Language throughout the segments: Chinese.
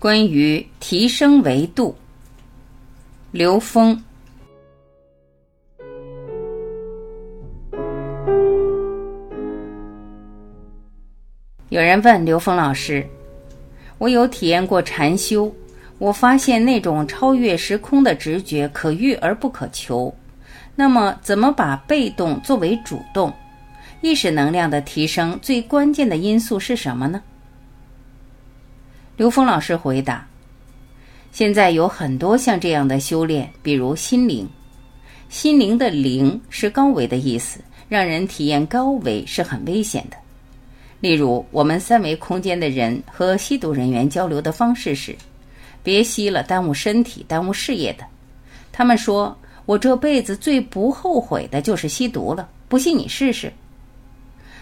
关于提升维度，刘峰。有人问刘峰老师：“我有体验过禅修，我发现那种超越时空的直觉可遇而不可求。那么，怎么把被动作为主动？意识能量的提升最关键的因素是什么呢？”刘峰老师回答：“现在有很多像这样的修炼，比如心灵。心灵的灵是高维的意思，让人体验高维是很危险的。例如，我们三维空间的人和吸毒人员交流的方式是：别吸了，耽误身体，耽误事业的。他们说我这辈子最不后悔的就是吸毒了，不信你试试。”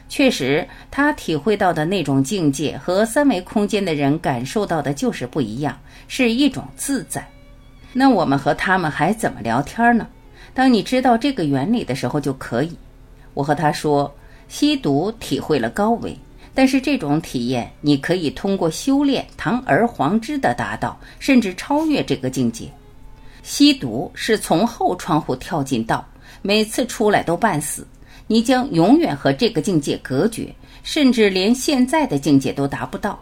确实，他体会到的那种境界和三维空间的人感受到的就是不一样，是一种自在。那我们和他们还怎么聊天呢？当你知道这个原理的时候就可以。我和他说，吸毒体会了高维，但是这种体验你可以通过修炼堂而皇之的达到，甚至超越这个境界。吸毒是从后窗户跳进道，每次出来都半死。你将永远和这个境界隔绝，甚至连现在的境界都达不到。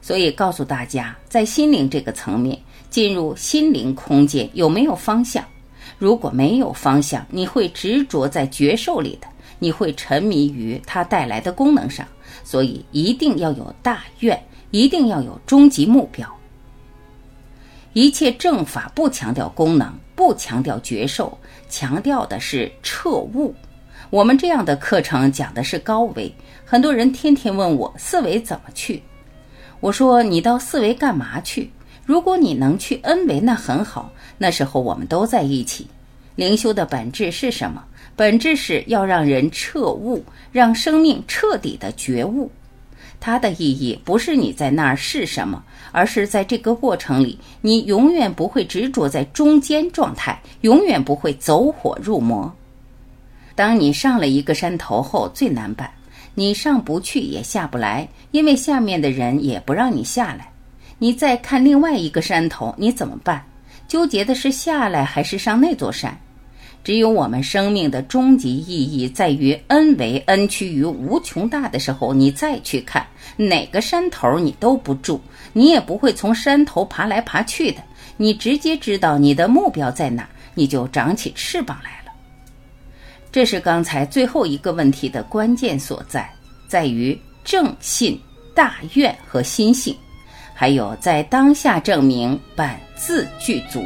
所以告诉大家，在心灵这个层面，进入心灵空间有没有方向？如果没有方向，你会执着在觉受里的，你会沉迷于它带来的功能上。所以一定要有大愿，一定要有终极目标。一切正法不强调功能，不强调觉受，强调的是彻悟。我们这样的课程讲的是高维，很多人天天问我四维怎么去。我说你到四维干嘛去？如果你能去 N 维，那很好。那时候我们都在一起。灵修的本质是什么？本质是要让人彻悟，让生命彻底的觉悟。它的意义不是你在那儿是什么，而是在这个过程里，你永远不会执着在中间状态，永远不会走火入魔。当你上了一个山头后，最难办，你上不去也下不来，因为下面的人也不让你下来。你再看另外一个山头，你怎么办？纠结的是下来还是上那座山？只有我们生命的终极意义在于 n 为 n 趋于无穷大的时候，你再去看哪个山头，你都不住，你也不会从山头爬来爬去的。你直接知道你的目标在哪，你就长起翅膀来了。这是刚才最后一个问题的关键所在，在于正信、大愿和心性，还有在当下证明本自具足。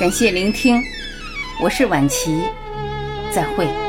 感谢聆听，我是晚琪，再会。